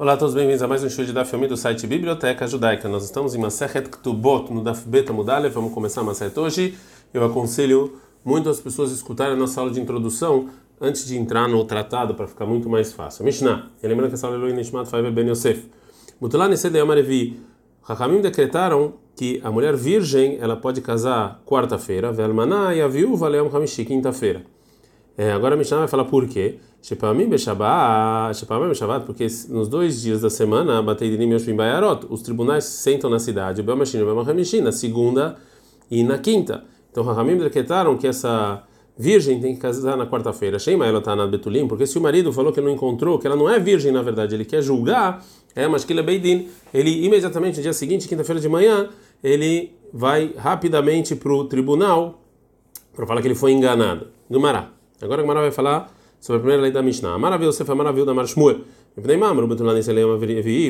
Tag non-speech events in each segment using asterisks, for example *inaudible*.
Olá a todos, bem-vindos a mais um show de Daf do site Biblioteca Judaica. Nós estamos em Masechet Ktubot, no Daf Beta Mudale. Vamos começar a Masechet hoje. Eu aconselho muito as pessoas escutarem a nossa aula de introdução antes de entrar no tratado, para ficar muito mais fácil. Mishnah, lembrando que essa aula é Elohim Nishmat Faiver Ben Yosef. Mutulan Esedeyam Arevi. Rahamim decretaram que a mulher virgem ela pode casar quarta-feira, Velmaná, e a viúva Leão Hamishi, quinta-feira. É, agora a Mishnah vai falar por quê. Shepamim Beshabat, Shepamim Beshabat, porque nos dois dias da semana, Bateidinim Yoshvim Bayarot, os tribunais sentam na cidade, Belmashin e Belmahamishi, na segunda e na quinta. Então, Rahamim decretaram que essa virgem tem que casar na quarta-feira. Sheima ela está na Betulim, porque se o marido falou que não encontrou, que ela não é virgem na verdade, ele quer julgar, é mas que ele é Beidin, ele imediatamente no dia seguinte, quinta-feira de manhã, ele vai rapidamente para o tribunal para falar que ele foi enganado. Gumará. Agora a Gemara vai falar sobre a primeira lei da Mishnah. Maravilha, você foi maravilha da Marshmuel.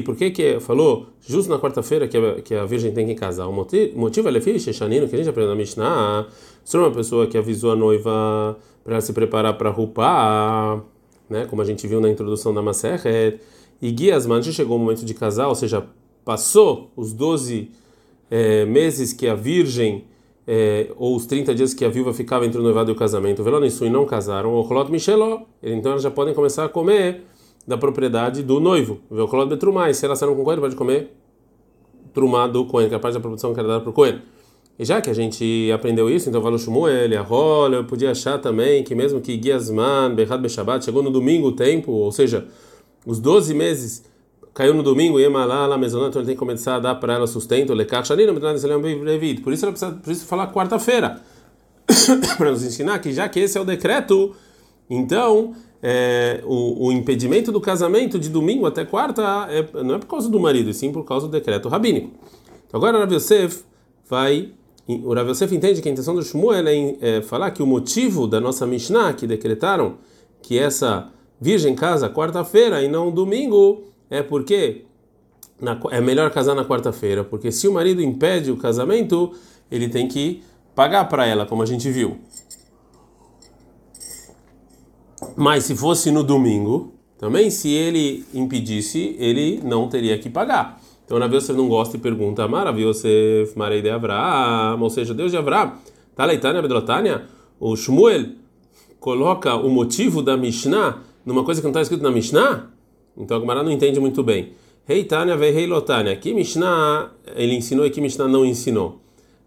Por que que falou justo na quarta-feira que, a, que a virgem tem que casar? O motivo, é que a gente aprendeu na Mishnah. Se uma pessoa que avisou a noiva para se preparar para rupar, né, como a gente viu na introdução da Maserhet, e Guiasman chegou o momento de casar, ou seja, passou os 12 é, meses que a virgem é, ou os 30 dias que a viúva ficava entre o noivado e o casamento, veló e não casaram, o Cholot Micheló, então elas já podem começar a comer da propriedade do noivo. O Cholot Betrumai, se elas saíram com o pode comer trumá do Cohen, que é a parte da produção que era dada para o Cohen. E já que a gente aprendeu isso, então valeu Shmuel, a rola, eu podia achar também que mesmo que Guiasman, Berrad Beshabat, chegou no domingo o tempo, ou seja, os 12 meses caiu no domingo, e lá, lá, então ele tem que começar a dar para ela sustento, lecar, por isso ela precisa, precisa falar quarta-feira, *coughs* para nos ensinar que já que esse é o decreto, então é, o, o, impedimento do casamento de domingo até quarta é, não é por causa do marido, e sim por causa do decreto rabínico. Então agora Rav Yosef vai, o Rav Yosef entende que a intenção do Shmuel é, é falar que o motivo da nossa Mishnah, que decretaram que essa virgem casa quarta-feira e não domingo, é porque na, é melhor casar na quarta-feira, porque se o marido impede o casamento, ele tem que pagar para ela, como a gente viu. Mas se fosse no domingo, também se ele impedisse, ele não teria que pagar. Então, na você não gosta e pergunta, maravilhoso, marei de Avraham, ou seja, Deus de Avraham, tá leitânia, bedrotânia, o Shmuel coloca o motivo da Mishnah numa coisa que não está escrito na Mishnah? Então a Gemara não entende muito bem. Rei Tânia ve Rei Lotânia. Que Mishnah ele ensinou e que Mishnah não ensinou?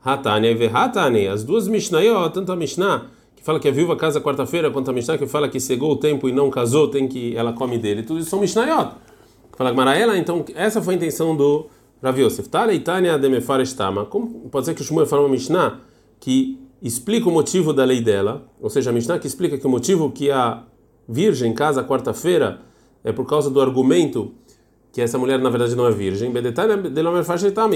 Hatânia ve Hatânia. As duas Mishnayot, tanto a Mishnah que fala que a viúva casa quarta-feira, quanto a Mishnah que fala que cegou o tempo e não casou, tem que ela come dele. Tudo isso são Mishnayot. Fala Gemara ela, então essa foi a intenção do Rav Yosef. Tânia Tânia de Mefarestama. Como pode ser que o Shmuel fala uma Mishnah que explica o motivo da lei dela, ou seja, a Mishnah que explica que o motivo que a virgem casa quarta-feira é por causa do argumento que essa mulher na verdade não é virgem.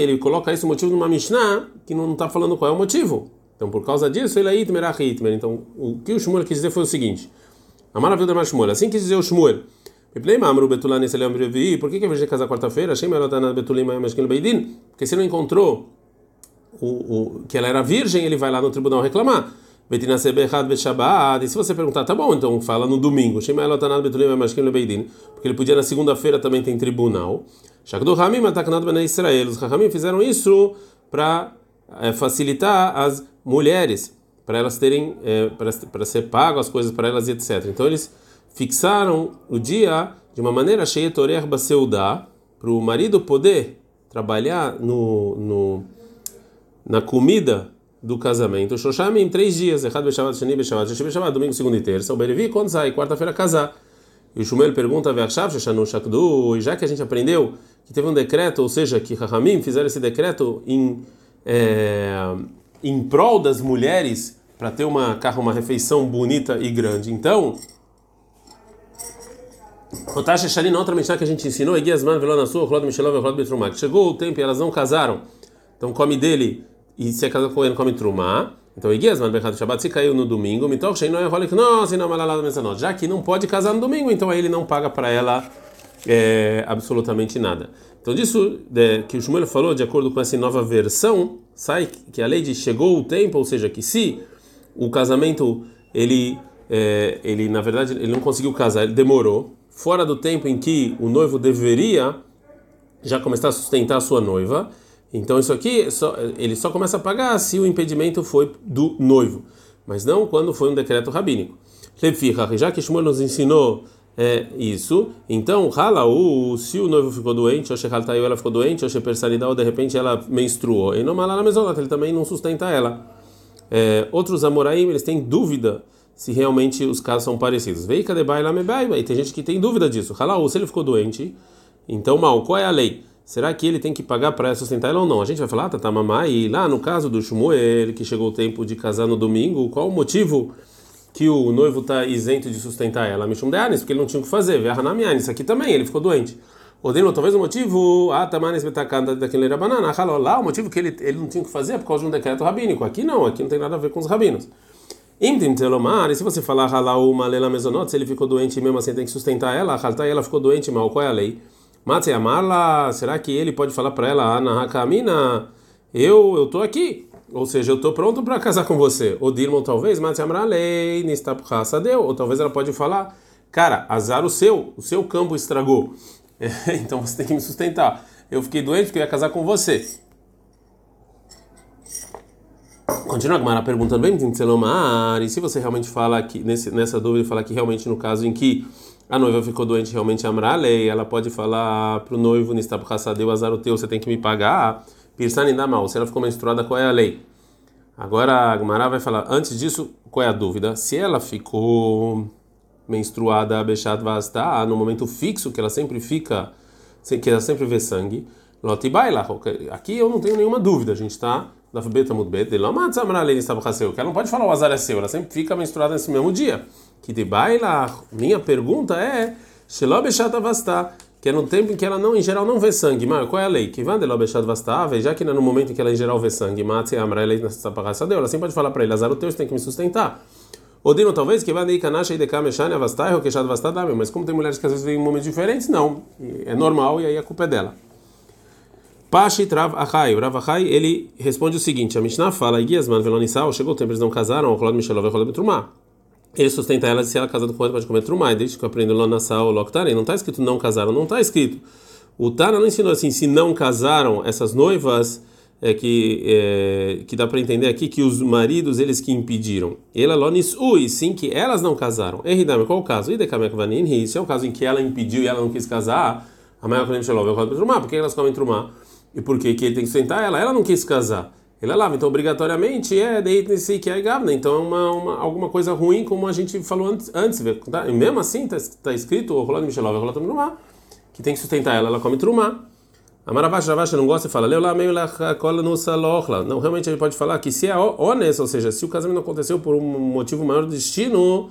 Ele coloca isso motivo numa Mishnah que não está falando qual é o motivo. Então, por causa disso, ele é Itmer. Então, o que o Shmuel quis dizer foi o seguinte: A maravilha da Shmuel. Assim quis dizer o Shmuel. Por que, que a virgem casa quarta-feira? Porque se não encontrou o, o, que ela era virgem, ele vai lá no tribunal reclamar. E se você perguntar, tá bom, então fala no domingo. Porque ele podia na segunda-feira também tem tribunal. Os Rahamim fizeram isso para é, facilitar as mulheres, para elas terem, é, para ser pago as coisas para elas e etc. Então eles fixaram o dia de uma maneira cheia torer baseudá, para o marido poder trabalhar no, no, na comida do casamento. Shoshami em três dias. Errado Beshavat, Shani Beshavat, Shani Beshavat, domingo, segunda e terça. O Berevi, sai? Quarta-feira, casar. E o Shumel pergunta, Veachav, Shanu Shakdu, e já que a gente aprendeu que teve um decreto, ou seja, que Rahamim fizeram esse decreto em, é, em prol das mulheres, para ter uma, uma refeição bonita e grande. Então, Rotasha Shali, na outra Mishnah que a gente ensinou, Sua, Michelov. Chegou o tempo e elas não casaram, então come dele e se a casa com ele come trumá, então Iguiasman Berrado Shabbat se caiu no domingo, Mitoch Shein Noé Rolik Nos, não Malalada Mesanot, já que não pode casar no domingo, então aí ele não paga para ela é, absolutamente nada. Então disso de, que o Shmuel falou, de acordo com essa nova versão, sai que a lei de chegou o tempo, ou seja, que se o casamento ele é, ele na verdade ele não conseguiu casar, ele demorou, fora do tempo em que o noivo deveria já começar a sustentar a sua noiva. Então isso aqui só, ele só começa a pagar se o impedimento foi do noivo, mas não quando foi um decreto rabínico. Já que Shmuel nos ensinou é, isso, então Halaú, se o noivo ficou doente, ou Shechaltayu ela ficou doente, ou Shepersanidá, ou de repente ela menstruou, e não malala mesonata, ele também não sustenta ela. É, outros Amoraim, eles têm dúvida se realmente os casos são parecidos. Vei cadê baila me e tem gente que tem dúvida disso. Halaú, se ele ficou doente, então mal, qual é a lei? Será que ele tem que pagar para sustentar ela ou não? A gente vai falar, tá, tá, mamãe, e lá no caso do Shmuel, que chegou o tempo de casar no domingo, qual o motivo que o noivo está isento de sustentar ela? Mishum Deanis, porque ele não tinha o que fazer. Verhanamian, isso aqui também, ele ficou doente. Odino, talvez o motivo, ah, tamanes betacanda daquele era banana, lá o motivo que ele, ele não tinha o que fazer é por causa de um decreto rabínico. Aqui não, aqui não tem nada a ver com os rabinos. Imtim e se você falar halau uma lela mesonot, se ele ficou doente e mesmo assim tem que sustentar ela, halta ela ficou doente, mal, qual é a lei? Matzei Amarla, será que ele pode falar para ela, Ana Hakamina, eu eu tô aqui, ou seja, eu tô pronto para casar com você. Ou Dirmon talvez, Matzei Amralei, Nistapchasa deu, ou talvez ela pode falar, cara, azar o seu, o seu campo estragou, *laughs* então você tem que me sustentar. Eu fiquei doente porque eu ia casar com você. Continua a Gmara perguntando bem, e se você realmente fala que nesse, nessa dúvida, fala que realmente no caso em que a noiva ficou doente realmente a lei, ela pode falar para o noivo, Nistab Hassadeu, azar o teu, você tem que me pagar. Pirsani dá mal, se ela ficou menstruada, qual é a lei? Agora a Gmará vai falar, antes disso, qual é a dúvida? Se ela ficou menstruada, Bechat Vasta, no momento fixo, que ela sempre fica, que ela sempre vê sangue, Lotibaila, aqui eu não tenho nenhuma dúvida, a gente está da Beta Mudbet, de Lomat Samralei Nistab Hassadeu, que ela não pode falar o azar é seu, ela sempre fica menstruada nesse mesmo dia que de baila, minha pergunta é, que é no tempo em que ela não, em geral, não vê sangue. Mas qual é a lei? Que vande já que no momento em que ela em geral vê sangue, mate amra ela ela sempre pode falar para ele, azar o teu, tem que me sustentar. Odino, talvez, que vande kanasha e dekame shane avastai, ou queixado vastadame, mas como tem mulheres que às vezes vêm em momentos diferentes, não. É normal e aí a culpa é dela. Pashi Trav Achai, o Rav Achai, ele responde o seguinte: a Mishnah fala, Igiasman Velonisal, chegou o tempo, eles não casaram, o Rolad Michelov e o Rolad Betrumah ele sustenta ela se ela é casada com ele pode comer trumai, desde que eu aprendo lá na sala Loktarei. Não está escrito não casaram, não está escrito. O Tana não ensinou assim, se não casaram essas noivas, é que é, que dá para entender aqui que os maridos eles que impediram. Ela lonis ui, sim que elas não casaram. Eridame, qual o caso? Isso é o caso em que ela impediu e ela não quis casar. A maior que Shalom, por que elas comem trumá? E por que ele tem que sustentar ela? Ela não quis casar. Ele é lava, então obrigatoriamente é deit nesse que é gavna, então é uma, uma, alguma coisa ruim, como a gente falou antes, tá? e mesmo assim está tá escrito, o Rolando Michelov, o Rolando Trumá, que tem que sustentar ela, ela come Trumá. A Maravash Ravash não gosta e fala, leu lá meio lá cola no salochla. Não, realmente ele pode falar que se é honesto, ou seja, se o casamento aconteceu por um motivo maior do destino,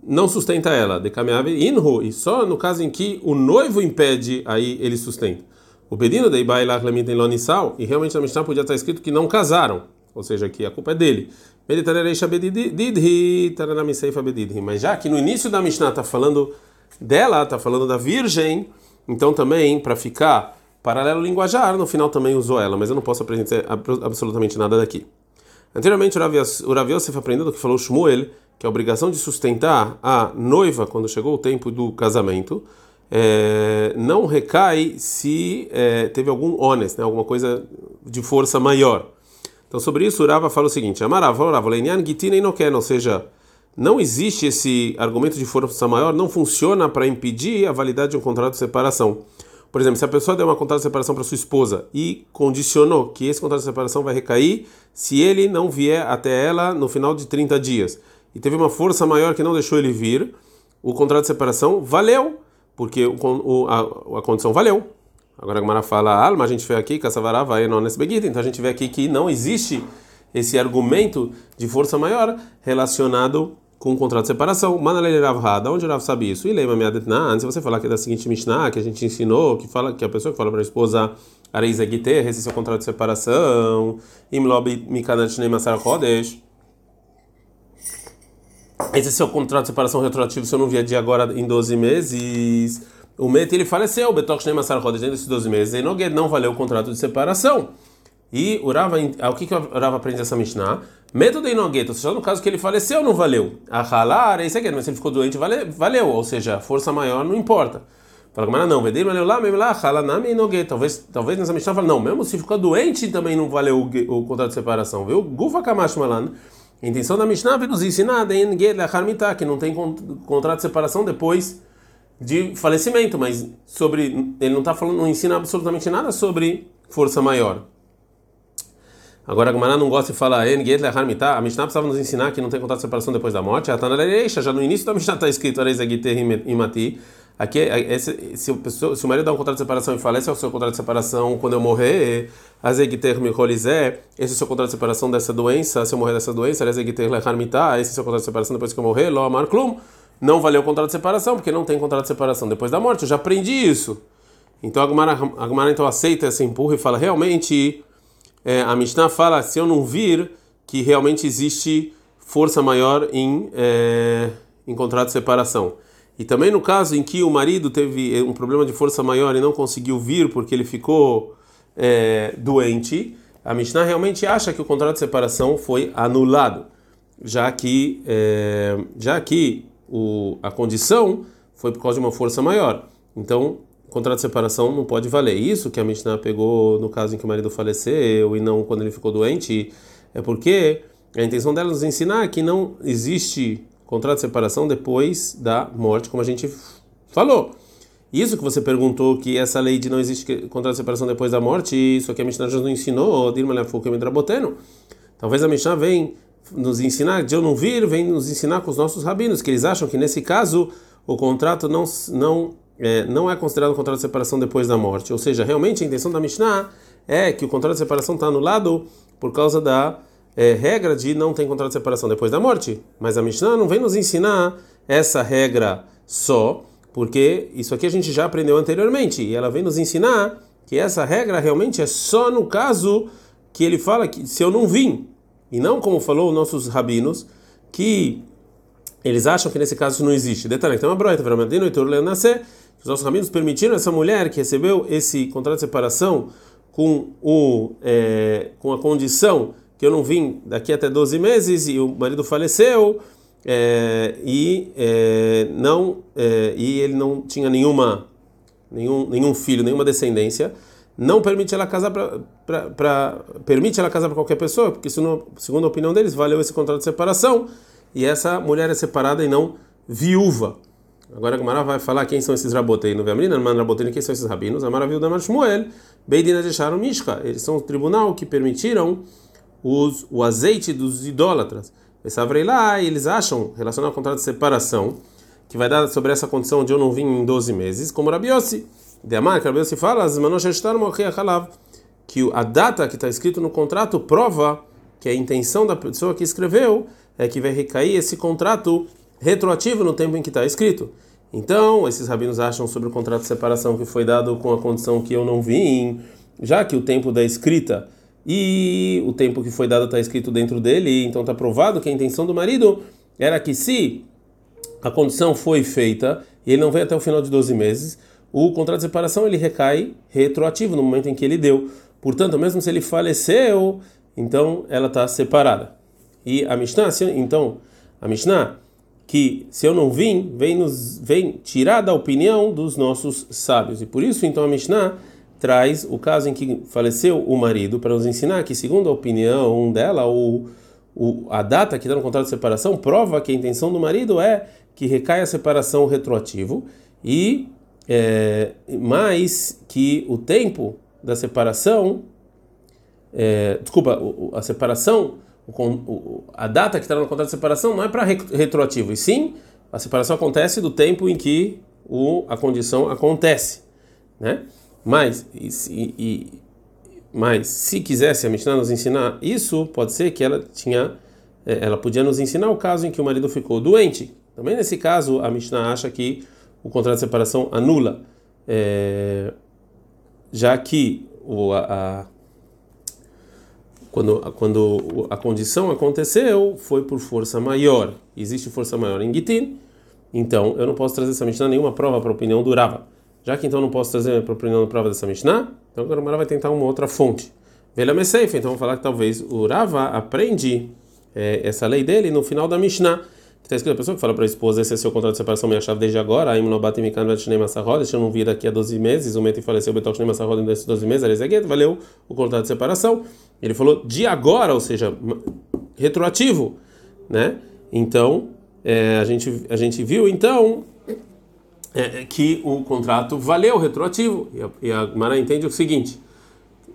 não sustenta ela, de caminhave inhu, e só no caso em que o noivo impede, aí ele sustenta. O Bedino de Ibailach Lemitem Lonisal, e realmente na Mishnah podia estar escrito que não casaram, ou seja, que a culpa é dele. Mas já que no início da Mishnah está falando dela, está falando da virgem, então também, para ficar paralelo linguajar, no final também usou ela, mas eu não posso aprender absolutamente nada daqui. Anteriormente, o Rav Yosef aprendeu do que falou Shmuel, que é a obrigação de sustentar a noiva quando chegou o tempo do casamento é, não recai se é, teve algum honest, né, alguma coisa de força maior. Então, sobre isso, Urava fala o seguinte: ou seja, não existe esse argumento de força maior, não funciona para impedir a validade de um contrato de separação. Por exemplo, se a pessoa deu um contrato de separação para sua esposa e condicionou que esse contrato de separação vai recair se ele não vier até ela no final de 30 dias, e teve uma força maior que não deixou ele vir, o contrato de separação valeu porque o, o, a, a, condição valeu. Agora a Gemara fala, alma, a gente vê aqui, Kassavará vai nones begita. Então a gente vê aqui que não existe esse argumento de força maior relacionado com o contrato de separação. Manalei Ravha, da onde Rav sabe isso? E lembra minha se você falar que é da seguinte Mishnah, que a gente ensinou, que fala que a pessoa que fala para a esposa Areiza Gite, esse é seu contrato de separação, Imlob Mikanat Neymasar Kodesh esse é seu contrato de separação retroativo, se eu não vier agora em 12 meses, o Met ele faleceu, o Betok Shnei Chodesh dentro desses 12 meses, e Noged não valeu o contrato de separação. E o Rava, o que, que o Rava aprende essa Mishnah? Método inogueto, só no caso que ele faleceu não valeu. A ralar, esse aqui, mas se ele ficou doente, valeu, valeu. ou seja, força maior não importa. Fala, mas não, vedir valeu lá, mesmo lá, halanami inogueto. Talvez, talvez nessa Mishnah fala, não, mesmo se ficou doente também não valeu o, o contrato de separação, viu? Gufa kamash malan. A intenção da Mishnah é nos ensinar que não tem contrato de separação depois de falecimento, mas sobre ele não está falando, não ensina absolutamente nada sobre força maior. Agora a Gemara não gosta de falar A Mishnah precisava nos ensinar que não tem contrato de separação depois da morte. Já no início da Mishnah está escrito. Aqui, esse, se, o, se o marido dá um contrato de separação e falece, é o seu contrato de separação quando eu morrer. Azegiter micholizé, esse é o seu contrato de separação dessa doença. Se eu morrer dessa doença, azegiter lecharmitá, esse é o seu contrato de separação depois que eu morrer. Lo klum. Não valeu o contrato de separação, porque não tem contrato de separação depois da morte. Eu já aprendi isso. Então a Gemara, a Gemara então aceita esse empurro e fala realmente é, a Mishnah fala se eu não vir que realmente existe força maior em, é, em contrato de separação. E também no caso em que o marido teve é, um problema de força maior e não conseguiu vir porque ele ficou é, doente, a Mishnah realmente acha que o contrato de separação foi anulado, já que, é, já que o, a condição foi por causa de uma força maior. Então, contrato de separação não pode valer. Isso que a Mishnah pegou no caso em que o marido faleceu e não quando ele ficou doente, é porque a intenção dela é nos ensinar que não existe contrato de separação depois da morte, como a gente falou. Isso que você perguntou, que essa lei de não existe contrato de separação depois da morte, isso aqui a Mishnah já nos ensinou, Dilma Lefukemedraboteno. Talvez a Mishnah venha nos ensinar, de eu não vir, vem nos ensinar com os nossos rabinos, que eles acham que nesse caso o contrato não, não é, não é considerado um contrato de separação depois da morte. Ou seja, realmente a intenção da Mishnah é que o contrato de separação está anulado por causa da é, regra de não ter contrato de separação depois da morte. Mas a Mishnah não vem nos ensinar essa regra só, porque isso aqui a gente já aprendeu anteriormente. E ela vem nos ensinar que essa regra realmente é só no caso que ele fala que se eu não vim. E não como falou os nossos rabinos, que eles acham que nesse caso isso não existe. Detalhe, tem uma broita, nascer os nossos rabinos permitiram essa mulher que recebeu esse contrato de separação com, o, é, com a condição que eu não vim daqui até 12 meses e o marido faleceu é, e, é, não, é, e ele não tinha nenhuma, nenhum, nenhum filho, nenhuma descendência, não permite ela casar para permite ela casar para qualquer pessoa, porque segundo, segundo a opinião deles valeu esse contrato de separação e essa mulher é separada e não viúva. Agora a Gemara vai falar quem são esses rabotei no Vemrina, no rabotei, quem são esses rabinos? A Maravilha da Shmuel, Beidina deixaram Mishka. Eles são o tribunal que permitiram os, o azeite dos idólatras. Essavrei lá eles acham, relacionado ao contrato de separação, que vai dar sobre essa condição de eu não vim em 12 meses, como Rabiossi. De Amar, Rabiossi fala, que a data que está escrito no contrato prova que a intenção da pessoa que escreveu é que vai recair esse contrato retroativo no tempo em que está escrito. Então, esses rabinos acham sobre o contrato de separação que foi dado com a condição que eu não vim, já que o tempo da escrita e o tempo que foi dado está escrito dentro dele, então está provado que a intenção do marido era que se a condição foi feita e ele não veio até o final de 12 meses, o contrato de separação ele recai retroativo no momento em que ele deu. Portanto, mesmo se ele faleceu, então ela está separada. E a Mishnah, então, a Mishnah que se eu não vim, vem nos vem tirar da opinião dos nossos sábios. E por isso então a Mishnah traz o caso em que faleceu o marido para nos ensinar que segundo a opinião dela, o, o a data que dá no contrato de separação prova que a intenção do marido é que recai a separação retroativo e é, mais que o tempo da separação, é, desculpa, a separação a data que está no contrato de separação não é para retroativo, e sim a separação acontece do tempo em que o, a condição acontece, né? Mas, e, e, mas se quisesse a Mishnah nos ensinar isso, pode ser que ela tinha, é, ela podia nos ensinar o caso em que o marido ficou doente. Também nesse caso a Mishnah acha que o contrato de separação anula, é, já que o, a, quando, quando a condição aconteceu, foi por força maior. Existe força maior em Gitin, então eu não posso trazer essa Mishnah nenhuma prova para a opinião do Rava. Já que então não posso trazer para opinião prova dessa Mishnah, então agora o Rava vai tentar uma outra fonte. Velha Messeif, então vamos falar que talvez o Rava aprende é, essa lei dele no final da Mishnah. Que está escrito a pessoa que fala para a esposa: esse é seu contrato de separação, minha chave desde agora. Aí não bate me deixa eu não vir daqui a 12 meses. O Meti faleceu, o Betok Shnei Massarod nesses 12 meses. Aliás, valeu o contrato de separação. Ele falou de agora, ou seja, retroativo, né? Então, é, a, gente, a gente viu então é, que o contrato valeu retroativo. E a, e a Mara entende o seguinte: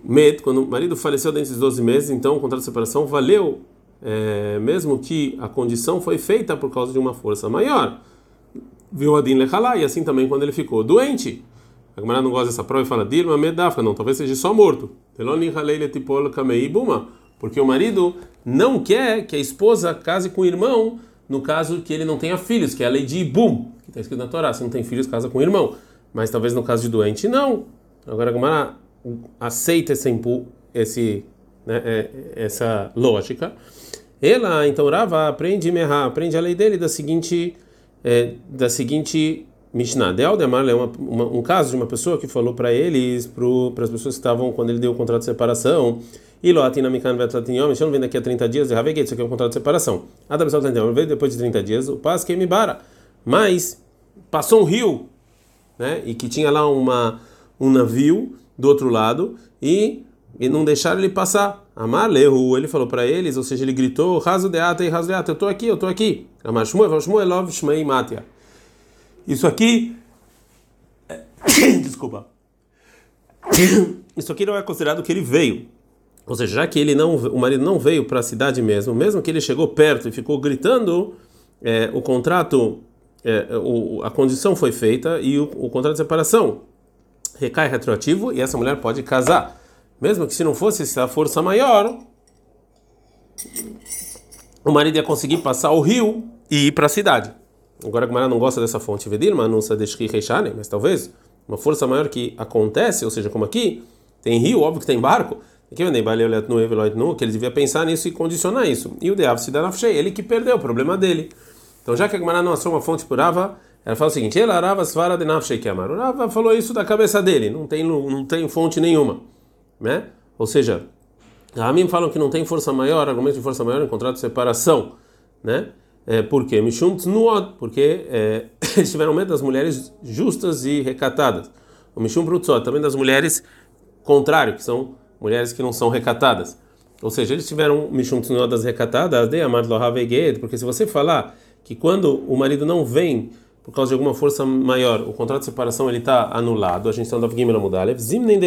Met, quando o marido faleceu dentro dos 12 meses, então o contrato de separação valeu, é, mesmo que a condição foi feita por causa de uma força maior. Viu Adin Lechalá, e assim também quando ele ficou doente. A Gemara não gosta dessa prova e fala, Dilma Medafka, não, talvez seja só morto. Porque o marido não quer que a esposa case com o irmão no caso que ele não tenha filhos, que é a lei de Ibum, que está escrito na Torá, se não tem filhos, casa com o irmão. Mas talvez no caso de doente, não. Agora a aceita esse, esse né, é, essa lógica. Ela, então, Rava aprende Merá, aprende a lei dele da seguinte, é, da seguinte Mishnah. De Aldemar é uma, uma, um caso de uma pessoa que falou para eles, para as pessoas que estavam, quando ele deu o contrato de separação, e lo atina mikan vetlatinhom, não vem daqui a 30 dias, e isso aqui é um contrato de separação. Ada pessoal veio depois de 30 dias, o paz que me bara. Mas passou um rio, né? E que tinha lá uma um navio do outro lado e, e não deixaram ele passar. Amar lehu, ele falou para eles, ou seja, ele gritou, raso de ata e raso de ata, eu estou aqui, eu estou aqui. Amar shmuel, shmuel, lov, shmei, matia. Isso aqui *coughs* Desculpa. *coughs* Isso aqui não é considerado que ele veio. Ou seja, já que ele não, o marido não veio para a cidade mesmo, mesmo que ele chegou perto e ficou gritando, é, o contrato, é, o, a condição foi feita e o, o, contrato de separação recai retroativo e essa mulher pode casar, mesmo que se não fosse essa força maior, o marido ia conseguir passar o rio e ir para a cidade. Agora a Gemara não gosta dessa fonte Vedir, mas não sabe mas talvez uma força maior que acontece, ou seja, como aqui tem rio, óbvio que tem barco que ele devia pensar nisso e condicionar isso. E o Deav se dá ele que perdeu o problema dele. Então, já que a Gemara não achou uma fonte por Ava, ela fala o seguinte: ela Rava Svara de Nafshei que amar. O Rava falou isso da cabeça dele, não tem, não tem fonte nenhuma. Né? Ou seja, a mim falam que não tem força maior, argumento de força maior em contrato de separação. Né? É, por quê? Mishum porque é, *laughs* eles tiveram medo das mulheres justas e recatadas. O Mishum Brutzot, também das mulheres contrário, que são mulheres que não são recatadas. Ou seja, eles tiveram Mishum das recatadas, de Amad porque se você falar que quando o marido não vem por causa de alguma força maior, o contrato de separação ele está anulado, a gente está no Gimel Mudalev, Zimnen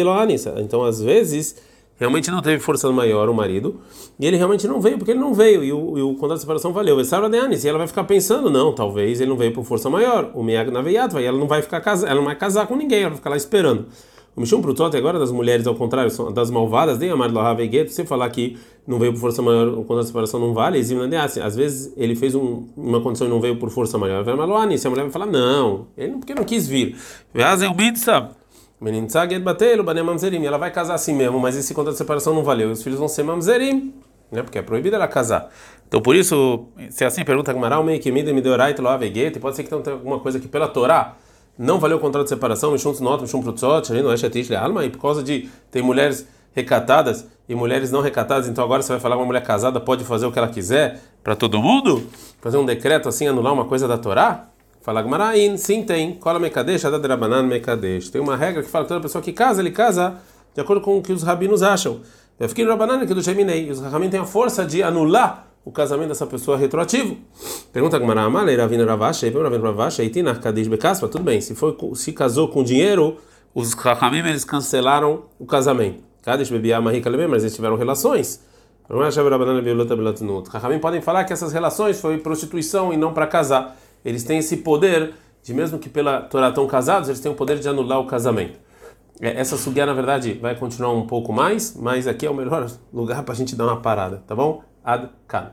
Então, às vezes, realmente não teve força maior o marido, e ele realmente não veio porque ele não veio, e o, e o contrato de separação valeu. E ela vai ficar pensando, não, talvez ele não veio por força maior, o Meag Naveiat, e ela não vai ficar ela não vai casar com ninguém, ela vai ficar lá esperando. O Mishum Prutot agora das mulheres, ao contrário, são das malvadas, nem amar Lohaveget, você falar que não veio por força maior, quando a separação não vale, às vezes ele fez um, uma condição e não veio por força maior. Vai Maloani, se a mulher vai falar, não, ele porque não quis vir. Ela vai casar assim mesmo, mas esse contrato de separação não valeu. Os filhos vão ser mamzerim, né? Porque é proibido ela casar. Então por isso, se é assim pergunta Gmaral, meio que me deu pode ser que tenha alguma coisa que pela Torá não valeu o contrato de separação, Mishum Tznot, Mishum Prutzot, não é Shetish Alma, e por causa de ter mulheres recatadas e mulheres não recatadas, então agora você vai falar que uma mulher casada pode fazer o que ela quiser para todo mundo? Fazer um decreto assim, anular uma coisa da Torá? Fala Gmarain, sim tem. Cola Mekadesh, Adadrabanan Mekadesh. Tem uma regra que fala que toda pessoa que casa, ele casa de acordo com o que os rabinos acham. Eu fiquei no Rabanan que do Sheminei. Os rabinos têm a força de anular o casamento dessa pessoa retroativo. Pergunta com Maramale, Ravina Ravashi, Ravina Ravashi, Itina Kadish Bekaspa, tudo bem, se foi se casou com dinheiro, os Rahamim eles cancelaram o casamento. Kadish bebia rica mas eles tiveram relações. Rahamim podem falar que essas relações foi prostituição e não para casar. Eles têm esse poder de mesmo que pela Torá estão casados, eles têm o poder de anular o casamento. É, essa sugia, na verdade, vai continuar um pouco mais, mas aqui é o melhor *laughs* lugar para a gente dar uma parada, tá bom? עד כאן.